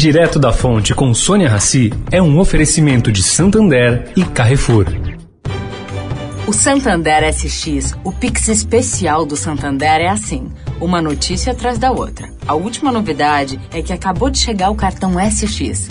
Direto da Fonte com Sônia Rassi é um oferecimento de Santander e Carrefour. O Santander SX, o Pix especial do Santander é assim, uma notícia atrás da outra. A última novidade é que acabou de chegar o cartão SX.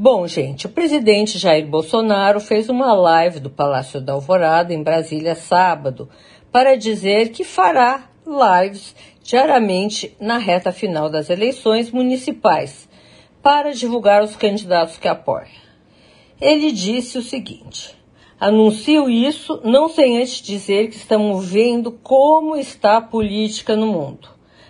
Bom, gente, o presidente Jair Bolsonaro fez uma live do Palácio da Alvorada, em Brasília, sábado, para dizer que fará lives diariamente na reta final das eleições municipais, para divulgar os candidatos que apoia. Ele disse o seguinte: anuncio isso não sem antes dizer que estamos vendo como está a política no mundo.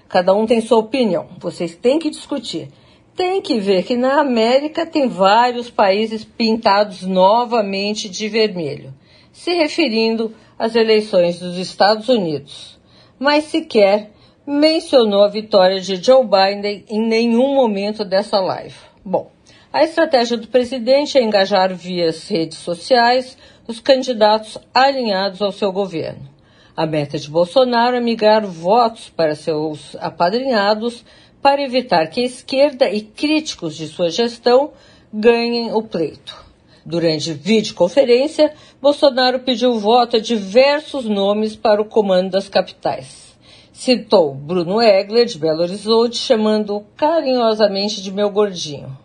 Cada um tem sua opinião, vocês têm que discutir tem que ver que na América tem vários países pintados novamente de vermelho, se referindo às eleições dos Estados Unidos, mas sequer mencionou a vitória de Joe Biden em nenhum momento dessa live. Bom, a estratégia do presidente é engajar via redes sociais os candidatos alinhados ao seu governo. A meta de Bolsonaro é migrar votos para seus apadrinhados para evitar que a esquerda e críticos de sua gestão ganhem o pleito. Durante videoconferência, Bolsonaro pediu voto a diversos nomes para o comando das capitais. Citou Bruno Egler, de Belo Horizonte, chamando carinhosamente de meu gordinho.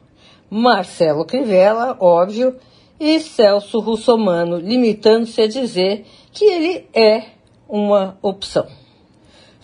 Marcelo Crivella, óbvio, e Celso Russomano, limitando-se a dizer que ele é uma opção.